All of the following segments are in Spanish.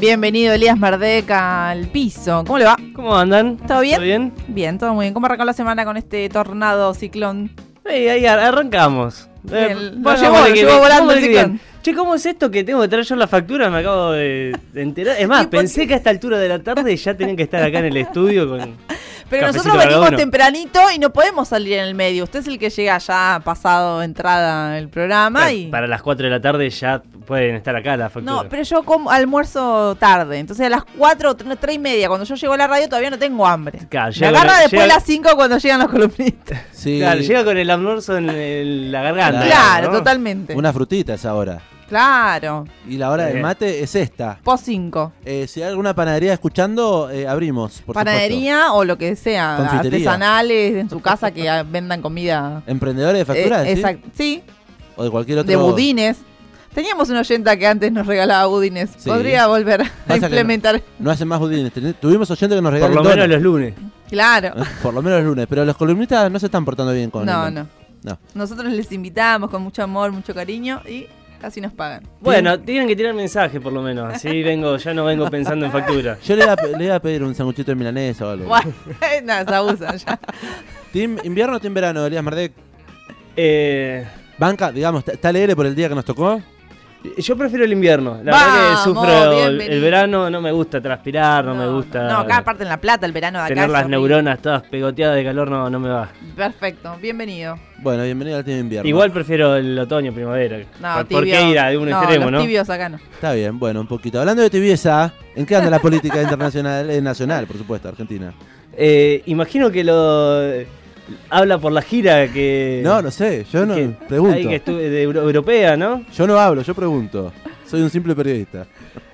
Bienvenido Elías Mardeca al piso. ¿Cómo le va? ¿Cómo andan? ¿Todo bien? ¿Todo bien? Bien, todo muy bien. ¿Cómo arrancó la semana con este tornado ciclón? Hey, ahí ar- arrancamos. Bien, lo bueno, llevó- vamos lo de que- llevó volando vamos de el que ciclón. Che, ¿cómo es esto que tengo que traer yo la factura? Me acabo de, de enterar. Es ¿Y más, por pensé que a esta altura de la tarde ya tenían que estar acá en el estudio con... Pero Cafecito nosotros venimos uno. tempranito y no podemos salir en el medio. Usted es el que llega ya pasado entrada el programa Para, y... para las 4 de la tarde ya pueden estar acá la factura. No, pero yo como almuerzo tarde. Entonces a las 4, 3 y media, cuando yo llego a la radio, todavía no tengo hambre. Claro, Me agarra con- después de llega- las 5 cuando llegan los columnistas. Sí, Claro, llega con el almuerzo en, el- la garganta. Claro, ¿no? totalmente. una frutita es ahora. Claro. Y la hora del bien. mate es esta. Post 5. Eh, si hay alguna panadería escuchando, eh, abrimos. Por Panadería o lo que sea. Confitería. Artesanales en su casa que vendan comida. ¿Emprendedores de factura? Eh, ¿sí? exact- Sí, O de cualquier otro. de budines. Teníamos una oyenta que antes nos regalaba budines. Sí. Podría volver a que no- implementar. No hacen más budines. Tuvimos oyentes que nos Por regalan lo menos los lunes. Claro. Por lo menos el lunes. Pero los columnistas no se están portando bien con No, el- no. No. Nosotros les invitamos con mucho amor, mucho cariño y casi nos pagan. Bueno, tienen que tirar mensaje por lo menos. Así vengo, ya no vengo pensando en factura. Yo le iba, a, le iba a pedir un sanguchito de milanesa o algo. Bueno, nada, se abusan ya. ¿Team invierno o team verano, Elías Mardek? Eh, Banca, digamos, ¿está- ¿está alegre por el día que nos tocó? Yo prefiero el invierno. La Vamos, verdad que sufro el, bienvenido. el verano, no me gusta transpirar, no, me gusta No, acá aparte en La Plata, el verano de acá. tener las neuronas todas pegoteadas de calor, no, no me va. Perfecto, bienvenido. Bueno, bienvenido al team invierno. Igual prefiero el otoño, primavera. No, ¿Por, tibio. por qué ir a un no, extremo, los no? tibios acá no. Está bien, bueno, un poquito. Hablando de tibieza, ¿en qué anda la política internacional, eh, nacional, por supuesto, Argentina? Eh, imagino que lo habla por la gira que No, no sé, yo no que- pregunto. ahí que estuve de euro- europea, ¿no? Yo no hablo, yo pregunto. Soy un simple periodista.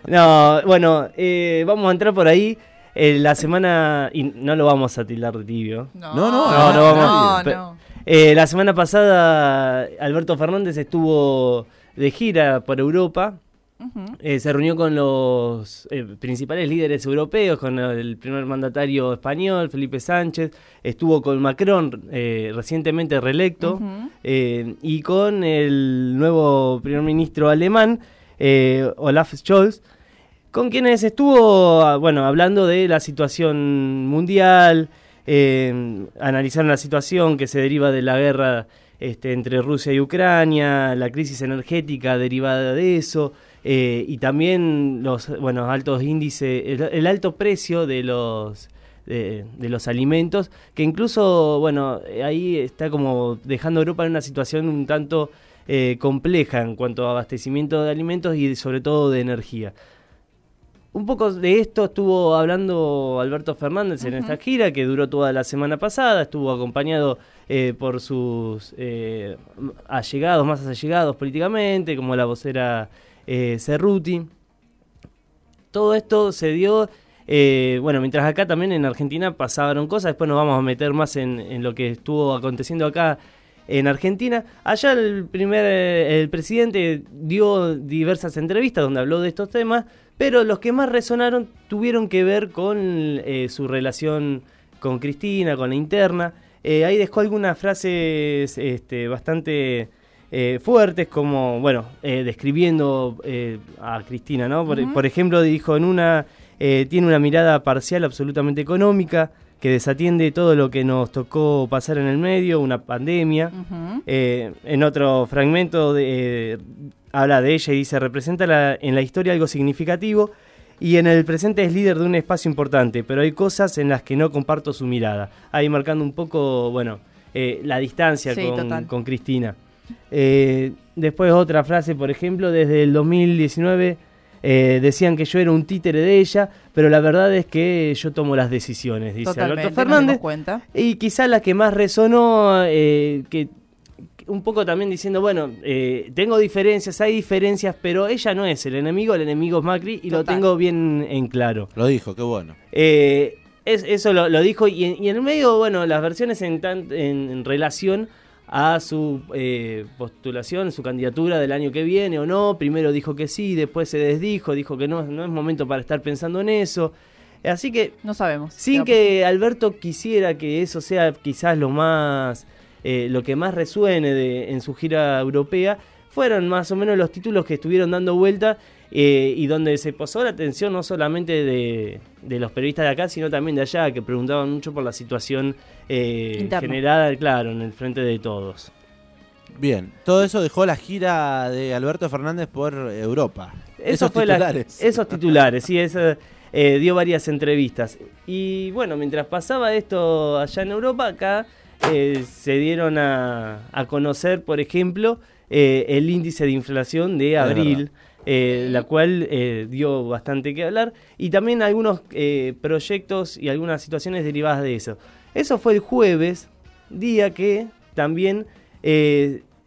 No, bueno, eh, vamos a entrar por ahí. Eh, la semana, y no lo vamos a tildar de tibio. No, No, no, no, no vamos. No, Pe- no. Eh, la semana pasada Alberto Fernández estuvo de gira por Europa. Eh, se reunió con los eh, principales líderes europeos, con el primer mandatario español, Felipe Sánchez, estuvo con Macron, eh, recientemente reelecto, y con el nuevo primer ministro alemán, Olaf Scholz, con quienes estuvo ah, bueno, hablando de la situación mundial, analizaron la situación que se deriva de la guerra este, entre Rusia y Ucrania, la crisis energética derivada de eso, eh, y también los bueno, altos índices, el, el alto precio de los de, de los alimentos, que incluso, bueno, ahí está como dejando a Europa en una situación un tanto eh, compleja en cuanto a abastecimiento de alimentos y sobre todo de energía. Un poco de esto estuvo hablando Alberto Fernández en esta gira que duró toda la semana pasada, estuvo acompañado eh, por sus eh, allegados, más allegados políticamente, como la vocera eh, Cerruti. Todo esto se dio, eh, bueno, mientras acá también en Argentina pasaron cosas, después nos vamos a meter más en, lo que estuvo aconteciendo acá en Argentina. Allá el primer eh, el presidente dio diversas entrevistas donde habló de estos temas, pero los que más resonaron tuvieron que ver con eh, su relación con Cristina, con la interna. Eh, ahí dejó algunas frases este, bastante eh, fuertes, como, bueno, eh, describiendo eh, a Cristina, ¿no? Por, ejemplo, dijo en una, eh, tiene una mirada parcial absolutamente económica, que desatiende todo lo que nos tocó pasar en el medio, una pandemia. Eh, en otro fragmento de- eh, habla de ella y dice, representa la- en la historia algo significativo y en el presente es líder de un espacio importante, pero hay cosas en las que no comparto su mirada. Ahí marcando un poco, bueno, eh, la distancia Sí, con, total. con Cristina. Eh, después otra frase, por ejemplo, desde el 2019 eh, decían que yo era un títere de ella, pero la verdad es que yo tomo las decisiones, dice Totalmente, Alberto Fernández. cuenta. Y quizá la que más resonó, eh, que un poco también diciendo, bueno, eh, tengo diferencias, hay diferencias, pero ella no es el enemigo, el enemigo es Macri y lo tengo bien en claro. Lo dijo, qué bueno. Eh, es- eso lo, lo dijo y en, y en el medio, bueno, las versiones en, tan- en, en relación a su eh, postulación, su candidatura del año que viene o no. Primero dijo que sí, después se desdijo, dijo que no, no es momento para estar pensando en eso. Así que No sabemos. sin ¿Qué va a que Alberto quisiera que eso sea quizás lo más eh, lo que más resuene de- en su gira europea, fueron más o menos los títulos que estuvieron dando vuelta eh, y donde se posó la atención no solamente de, de los periodistas de acá, sino también de allá, que preguntaban mucho por la situación eh, generada, claro, en el frente de todos. Bien, todo eso dejó la gira de Alberto Fernández por Europa. Eso Esos fue la- titulares. esos titulares, sí, eso, eh, dio varias entrevistas. Y bueno, mientras pasaba esto allá en Europa, acá eh, se dieron a, a conocer, por ejemplo, eh, el índice de inflación de Es abril, eh, la cual eh, dio bastante que hablar, y también algunos eh, proyectos y algunas situaciones derivadas de eso. Eso fue el jueves, día que también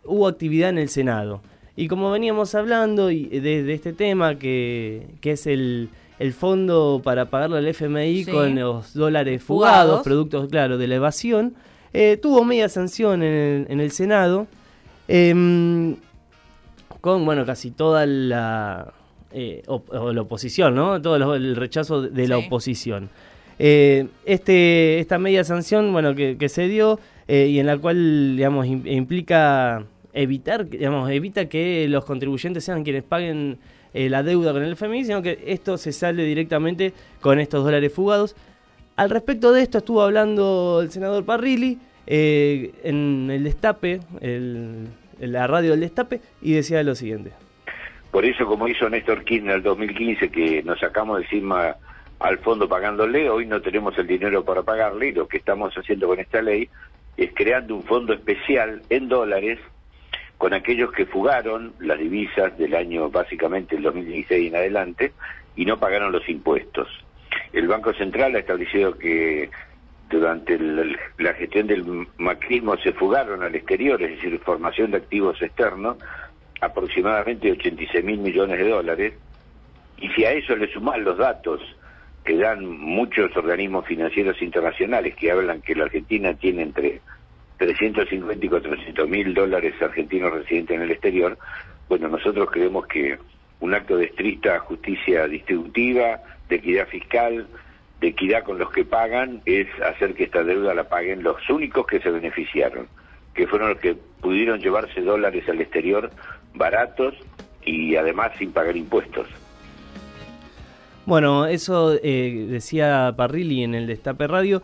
hubo actividad en el Senado. Y como veníamos hablando y de, de este tema, que, que es el, el fondo para pagarle al FMI Sí. con los dólares fugados, Fugados. productos, claro, de la evasión, tuvo media sanción en el, en el Senado, em, con, bueno, casi toda la, eh, op- o la oposición, ¿no? Todo lo- el rechazo de, la Sí. oposición. Eh, este, esta media sanción, bueno, que, que se dio eh, y en la cual, digamos, im- implica evitar, digamos, evita que los contribuyentes sean quienes paguen la deuda con el FMI, sino que esto se sale directamente con estos dólares fugados. Al respecto de esto estuvo hablando el senador Parrilli en el Destape, el- la radio del Destape, y decía lo siguiente. Por eso, como hizo Néstor Kirchner en el 2015, que nos sacamos de encima al fondo pagándole, hoy no tenemos el dinero para pagarle y lo que estamos haciendo con esta ley es creando un fondo especial en dólares con aquellos que fugaron las divisas del año básicamente el 2016 en adelante y no pagaron los impuestos. El Banco Central ha establecido que durante el- la gestión del macrismo se fugaron al exterior, es decir, formación de activos externos, aproximadamente 86 mil millones de dólares, y si a eso le suman los datos que dan muchos organismos financieros internacionales que hablan que la Argentina tiene entre 350 y 400 mil dólares argentinos residentes en el exterior, bueno, nosotros creemos que un acto de estricta justicia distributiva, de equidad fiscal, de equidad con los que pagan, es hacer que esta deuda la paguen los únicos que se beneficiaron, que fueron los que pudieron llevarse dólares al exterior baratos y además sin pagar impuestos. Bueno, eso eh, decía Parrilli en el Destape Radio.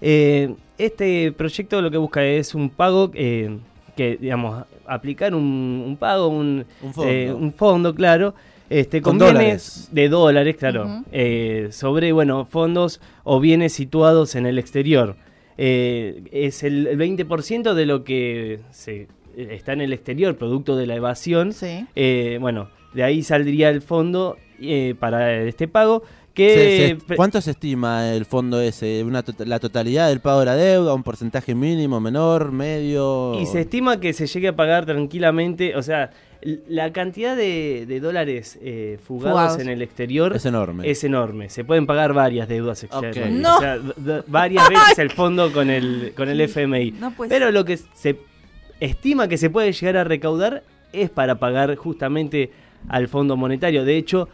Eh, este proyecto lo que busca es un pago eh, que, digamos, aplicar un, un pago, un, Un fondo. eh, un fondo, claro, este, Con dólares. de dólares, claro, eh, sobre, bueno, fondos o bienes situados en el exterior. Eh, es el, el 20% de lo que se, eh, está en el exterior, producto de la evasión. Sí. Eh, bueno, de ahí saldría el fondo eh, para este pago. Que se- ¿Cuánto se estima el fondo ese? Una to- ¿La totalidad del pago de la deuda? ¿Un porcentaje mínimo, menor, medio? Y se estima que se llegue a pagar tranquilamente, o sea, la cantidad de, de dólares eh, fugados, Fugados. en el exterior Es enorme. es enorme. Se pueden pagar varias deudas externas. No. O sea, varias veces el fondo con el, con el FMI. No puede Pero lo que se estima que se puede llegar a recaudar es para pagar justamente al Fondo Monetario. De hecho,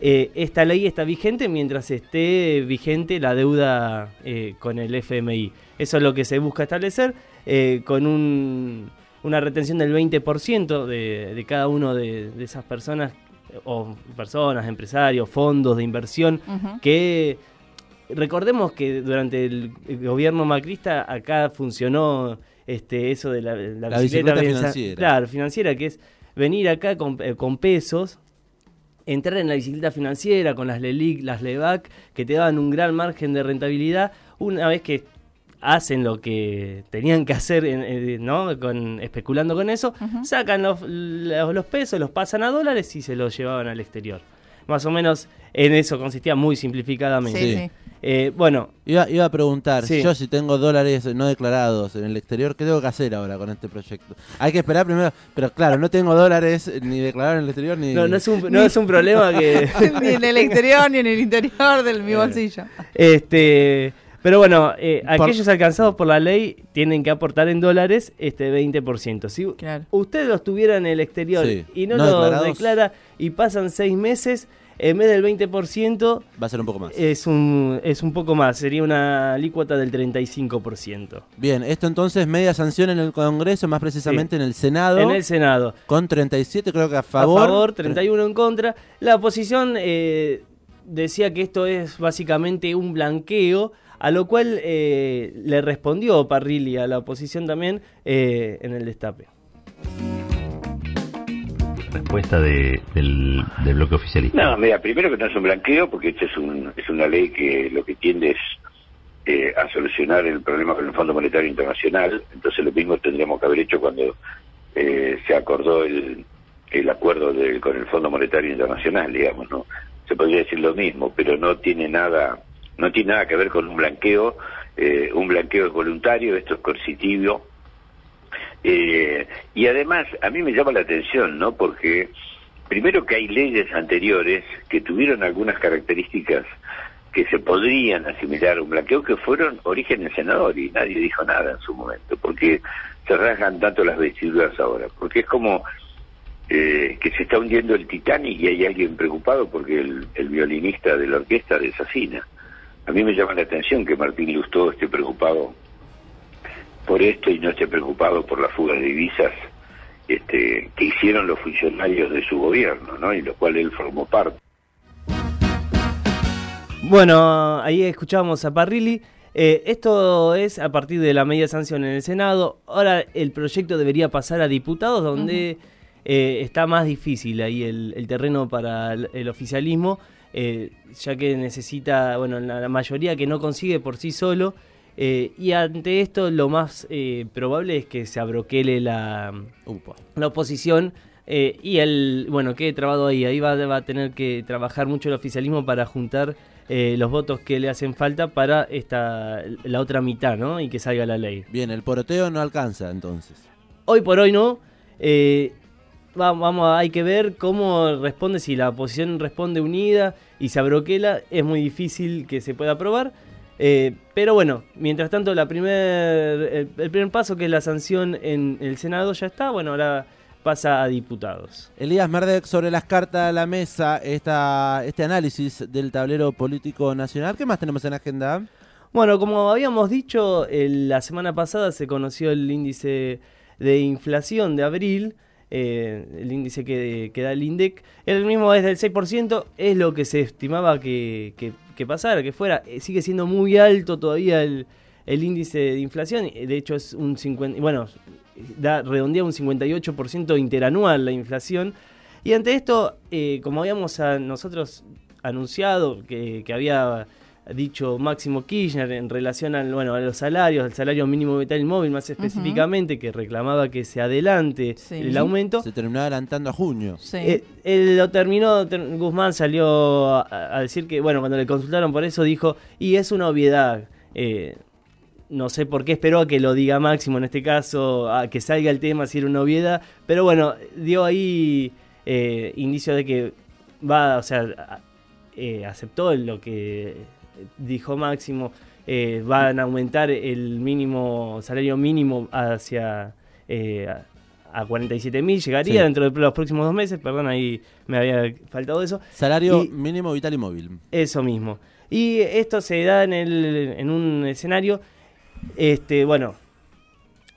eh, esta ley está vigente mientras esté vigente la deuda eh, con el FMI. Eso es lo que se busca establecer eh, con un- una retención del 20% de, de cada uno de, de esas personas, o personas, empresarios, fondos de inversión, que recordemos que durante el, el gobierno macrista acá funcionó este eso de la, la La bicicleta financiera. Claro, financiera, que es venir acá con, eh, con pesos, entrar en la bicicleta financiera con las LELIC, las LEVAC, que te daban un gran margen de rentabilidad, una vez que hacen lo que tenían que hacer, en- eh, ¿no? Con, especulando con eso, sacan los, los, los pesos, los pasan a dólares y se los llevaban al exterior. Más o menos en eso consistía muy simplificadamente. Sí, Sí. Eh, bueno, Iba, iba a preguntar, Sí. yo si tengo dólares no declarados en el exterior, ¿qué tengo que hacer ahora con este proyecto? Hay que esperar primero, pero claro, no tengo dólares ni declarados en el exterior ni... no, no, es un, no es un problema que... ni en el exterior ni en el interior de mi bolsillo. este, pero bueno, eh, Por- aquellos alcanzados por la ley tienen que aportar en dólares este 20%. Si Claro. usted los tuviera en el exterior Sí, y no, no los declarados. declara y pasan seis meses, En vez del 20%, Va a ser un poco más. es un, es un poco más, sería una alícuota del 35%. Bien, esto entonces media sanción en el Congreso, más precisamente en el Senado, En el Senado. con 37 creo que a A favor. favor, 31 en contra. La oposición eh, decía que esto es básicamente un blanqueo, a lo cual eh, le respondió Parrilli a la oposición también eh, en el destape. respuesta de, del, del bloque oficialista. No, mira, primero que no es un blanqueo, porque esta es, un, es una ley que lo que tiende es eh, a solucionar el problema con el Fondo Monetario Internacional. Entonces lo mismo tendríamos que haber hecho cuando eh, se acordó el, el acuerdo de- con el Fondo Monetario Internacional, digamos, ¿no? Se podría decir lo mismo, pero no tiene nada, no tiene nada que ver con un blanqueo. Eh, un blanqueo es voluntario, esto es coercitivo. Eh, y además, a mí me llama la atención, ¿no? Porque primero que hay leyes anteriores que tuvieron algunas características que se podrían asimilar a un blanqueo que fueron origen del senador y nadie dijo nada en su momento, porque se rasgan tanto las vestiduras ahora, porque es como eh, que se está hundiendo el Titanic y hay alguien preocupado porque el, el violinista de la orquesta desafina. A mí me llama la atención que Martín Lustó esté preocupado por esto y no esté preocupado por la fuga de divisas este, que hicieron los funcionarios de su gobierno, ¿no? Y lo cual él formó parte. Bueno, ahí escuchábamos a Parrilli. Eh, esto es a partir de la media sanción en el Senado. Ahora el proyecto debería pasar a diputados, donde eh, está más difícil ahí el, el terreno para el, el oficialismo, eh, ya que necesita, bueno, la, la mayoría que no consigue por sí solo. eh, y ante esto lo más eh, probable es que se abroquele la, Upa. la oposición eh, y el bueno quede trabado ahí ahí va, va a tener que trabajar mucho el oficialismo para juntar eh, los votos que le hacen falta para esta la otra mitad no y que salga la ley Bien, el poroteo no alcanza entonces. hoy por hoy no eh, vamos hay que ver cómo responde si la oposición responde unida y se abroquela es muy difícil que se pueda aprobar eh, pero bueno, mientras tanto la primer, el, el primer paso que es la sanción en el Senado ya está, bueno, ahora pasa a diputados. Elías Merdek, sobre las cartas a la mesa, esta, este análisis del tablero político nacional. ¿Qué más tenemos en agenda? Bueno, como habíamos dicho, el- la semana pasada se conoció el índice de inflación de abril, eh, el índice que, da el INDEC. El mismo es del 6%, es lo que se estimaba que, que- que pasara, que fuera. Eh, Sigue siendo muy alto todavía el, el índice de inflación, de hecho es un 50, bueno, da, redondea un 58% interanual la inflación. Y ante esto, eh, como habíamos nosotros anunciado que había dicho Máximo Kirchner en relación al, bueno, a los salarios, al salario mínimo vital y móvil más específicamente, que reclamaba que se adelante Sí. el aumento. Se terminó adelantando a junio. Sí. Eh, él lo terminó, ter- Guzmán salió a, a decir que, bueno, cuando le consultaron por eso dijo, y es una obviedad. eh, no sé por qué esperó a que lo diga Máximo en este caso, a que salga el tema si era una obviedad, pero bueno, dio ahí eh, indicio de que va, o sea, eh, aceptó lo que dijo Máximo, eh, van a aumentar el mínimo, salario mínimo hacia... eh, a- a 47 mil llegaría Sí. dentro de los próximos dos meses, perdón, ahí me había faltado eso. Salario Y- mínimo vital y móvil. Eso mismo. Y esto se da en, el, en un escenario, este, bueno,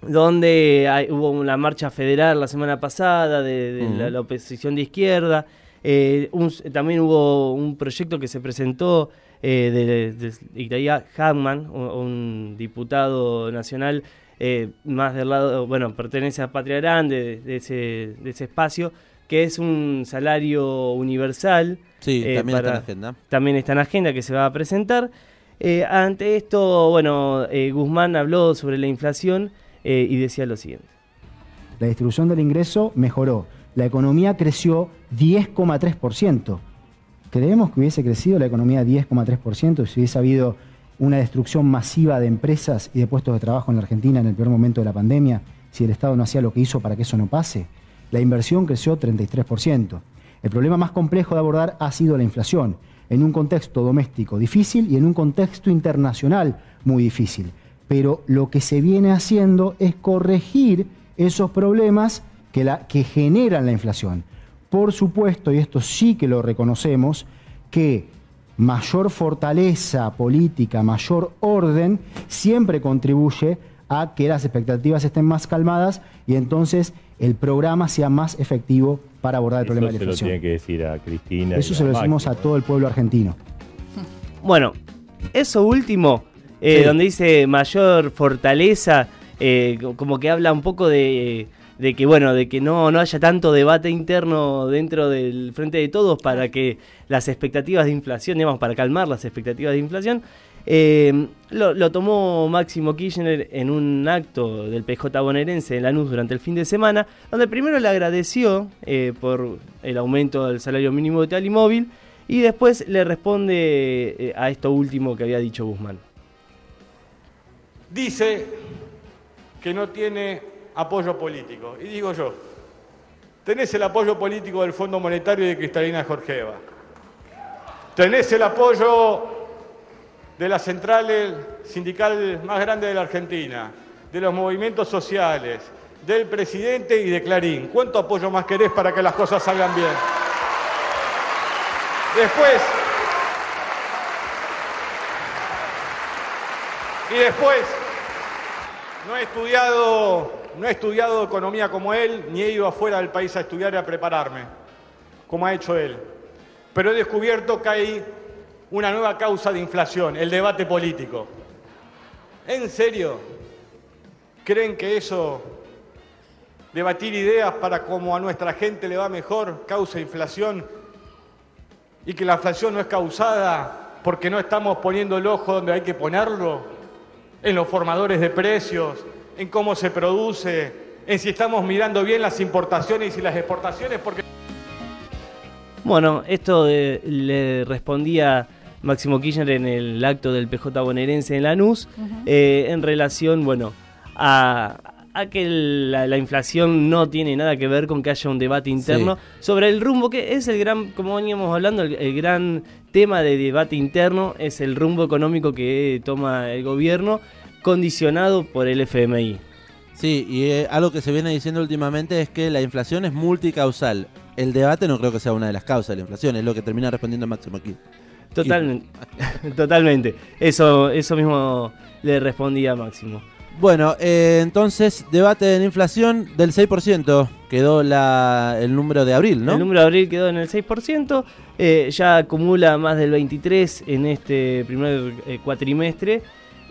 donde hay- hubo una marcha federal la semana pasada de, de la, Ujú. la oposición de izquierda. eh, un- también hubo un proyecto que se presentó eh, de, de, Italia Hackman, un, un diputado nacional eh, más del lado, bueno, pertenece a Patria Grande, de, de ese, de ese espacio, que es un salario universal. Sí, eh, también está en agenda. también está en agenda que se va a presentar. Eh, ante esto, bueno, eh, Guzmán habló sobre la inflación eh, y decía lo siguiente. La distribución del ingreso mejoró. La economía creció 10,3%. Creemos que hubiese crecido la economía 10,3% si hubiese habido una destrucción masiva de empresas y de puestos de trabajo en la Argentina en el peor momento de la pandemia, si el Estado no hacía lo que hizo para que eso no pase. La inversión creció 33%. El problema más complejo de abordar ha sido la inflación, en un contexto doméstico difícil y en un contexto internacional muy difícil. Pero lo que se viene haciendo es corregir esos problemas que, la, que generan la inflación. Por supuesto, y esto sí que lo reconocemos, que mayor fortaleza política, mayor orden, siempre contribuye a que las expectativas estén más calmadas y entonces el programa sea más efectivo para abordar el Eso problema de se la lo inflación. tiene que decir a Cristina. Eso y se lo decimos a todo el pueblo argentino. Bueno, eso último, eh, Sí. donde dice mayor fortaleza, eh, co- como que habla un poco de, de que bueno, de que no, no haya tanto debate interno dentro del frente de todos para que las expectativas de inflación, digamos, para calmar las expectativas de inflación. eh, lo, lo tomó Máximo Kirchner en un acto del PJ bonaerense en Lanús durante el fin de semana, donde primero le agradeció eh, por el aumento del salario mínimo vital y móvil y después le responde eh, a esto último que había dicho Guzmán. dice que no tiene apoyo político. Y digo yo, tenés el apoyo político del Fondo Monetario y de Cristalina Georgieva. Tenés el apoyo de las centrales sindicales más grandes de la Argentina, de los movimientos sociales, del presidente y de Clarín. ¿Cuánto apoyo más querés para que las cosas salgan bien? Después, y después, no he estudiado, no he estudiado economía como él, ni he ido afuera del país a estudiar y a prepararme, como ha hecho él. Pero he descubierto que hay una nueva causa de inflación, el debate político. ¿En serio? ¿Creen que eso, debatir ideas para cómo a nuestra gente le va mejor, causa inflación? Y que la inflación no es causada porque no estamos poniendo el ojo donde hay que ponerlo, en los formadores de precios, en cómo se produce, en si estamos mirando bien las importaciones y las exportaciones, porque Bueno, esto le respondía Máximo Kirchner en el acto del PJ bonaerense en Lanús, eh, en relación, bueno, a, a que la, la inflación no tiene nada que ver con que haya un debate interno sobre el rumbo, que es el gran, como veníamos hablando, el, el gran tema de debate interno es el rumbo económico que toma el gobierno, condicionado por el FMI. Sí, y eh, algo que se viene diciendo últimamente es que la inflación es multicausal. El debate no creo que sea una de las causas de la inflación, es lo que termina respondiendo Máximo aquí. Totalmente, totalmente. Eso, eso mismo le respondía Máximo. Bueno, eh, entonces, debate de la inflación del 6%. Quedó la, el número de abril, ¿no? El número de abril quedó en el 6%, eh, ya acumula más del 23% en este primer eh, cuatrimestre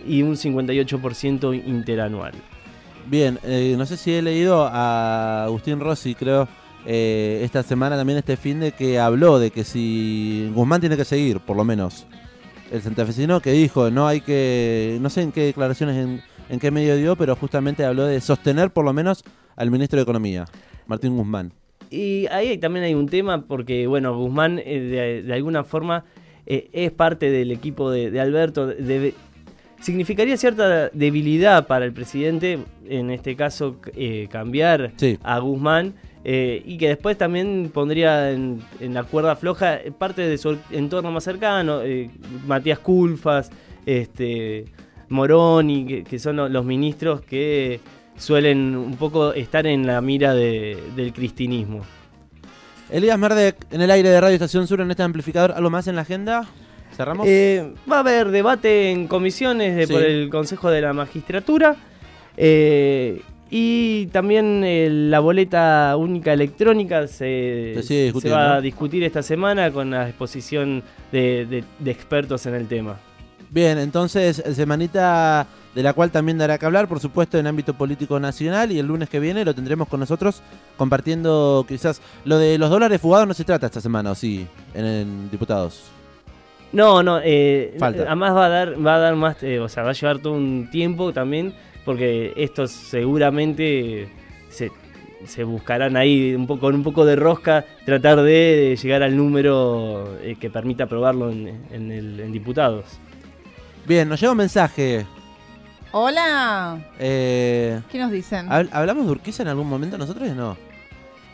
y un 58% interanual. Bien, eh, no sé si he leído a Agustín Rossi, creo, eh, esta semana también, este fin de que habló de que si Guzmán tiene que seguir, por lo menos, el santafesino que dijo, no hay que, no sé en qué declaraciones, en, en qué medio dio, pero justamente habló de sostener por lo menos al ministro de Economía, Martín Guzmán. Y ahí también hay un tema porque, bueno, Guzmán eh, de, de alguna forma eh, es parte del equipo de, de Alberto. de- significaría cierta debilidad para el presidente, en este caso, eh, cambiar Sí. a Guzmán. eh, y que después también pondría en, en la cuerda floja eh, parte de su entorno más cercano, eh, Matías Culfas, este, Moroni, que, que son lo- los ministros que suelen un poco estar en la mira de- del cristinismo. Elías Merdek, en el aire de Radio Estación Sur, en este amplificador, ¿algo más en la agenda? ¿Cerramos? Eh, va a haber debate en comisiones de- Sí. por el Consejo de la Magistratura. eh, y también eh, la boleta única electrónica se, va a discutir esta semana con la exposición de, de- de expertos en el tema. Bien, entonces, semanita de la cual también dará que hablar, por supuesto, en ámbito político nacional. Y el lunes que viene lo tendremos con nosotros compartiendo quizás lo de los dólares fugados no se trata esta semana, ¿o sí? En, en diputados. No, no, eh, Falta. además va a dar, va a dar más, eh, o sea, va a llevar todo un tiempo también, porque estos seguramente se, se buscarán ahí un poco, con un poco de rosca, tratar de llegar al número eh, que permita aprobarlo en, en el- en diputados. Bien, nos llega un mensaje. Hola. Eh, ¿Qué nos dicen? ¿hab- ¿Hablamos de Urquiza en algún momento nosotros? No.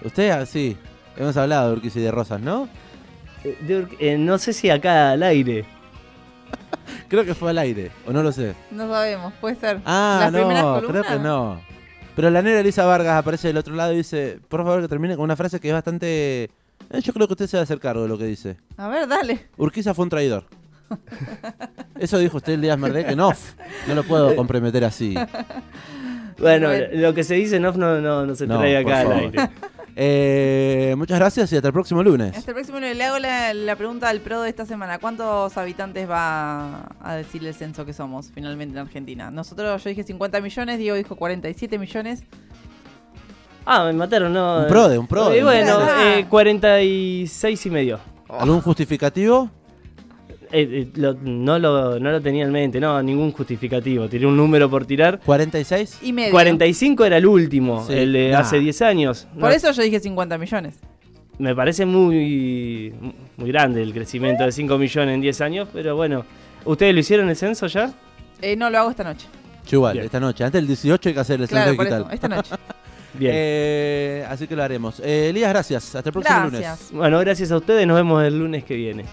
Usted, ah, sí. Hemos hablado de Urquiza y de Rosas, ¿no? Eh, de Ur- eh, no sé si acá al aire. Creo que fue al aire, o no lo sé. No sabemos, puede ser. Ah, ¿Las primeras no, creo que no. Pero la negra Elisa Vargas aparece del otro lado y dice, por favor que termine con una frase que es bastante Eh, yo creo que usted se va a hacer cargo de lo que dice. A ver, dale. Urquiza fue un traidor. Eso dijo usted el día Merdé que no. No lo puedo comprometer así. Bueno, lo que se dice en off no, no, no se No, trae acá al aire. Eh, muchas gracias y hasta el próximo lunes. Hasta el próximo lunes. Le hago la, la pregunta al pro de esta semana. ¿Cuántos habitantes va a decir el censo que somos finalmente en Argentina? Nosotros, yo dije 50 millones, Diego dijo 47 millones. Ah, me mataron, no. Un prode, un prode. Y bueno, eh, 46 y medio. ¿Algún justificativo? Eh, eh, lo- no, lo, no lo tenía en mente, no, ningún justificativo. Tiré un número por tirar. ¿46? Y medio. 45 era el último, Sí. el de Nah. hace 10 años. No, Por eso yo dije 50 millones. Me parece muy, muy grande el crecimiento de 5 millones en 10 años, pero bueno. ¿Ustedes lo hicieron el censo ya? Eh, no, lo hago esta noche. Yo igual, Bien. esta noche. Antes del 18 hay que hacer el censo Claro, por digital. eso, esta noche. Bien. Eh, así que lo haremos. Eh, Elías, gracias. Hasta el próximo lunes. Gracias. Bueno, gracias a ustedes, nos vemos el lunes que viene.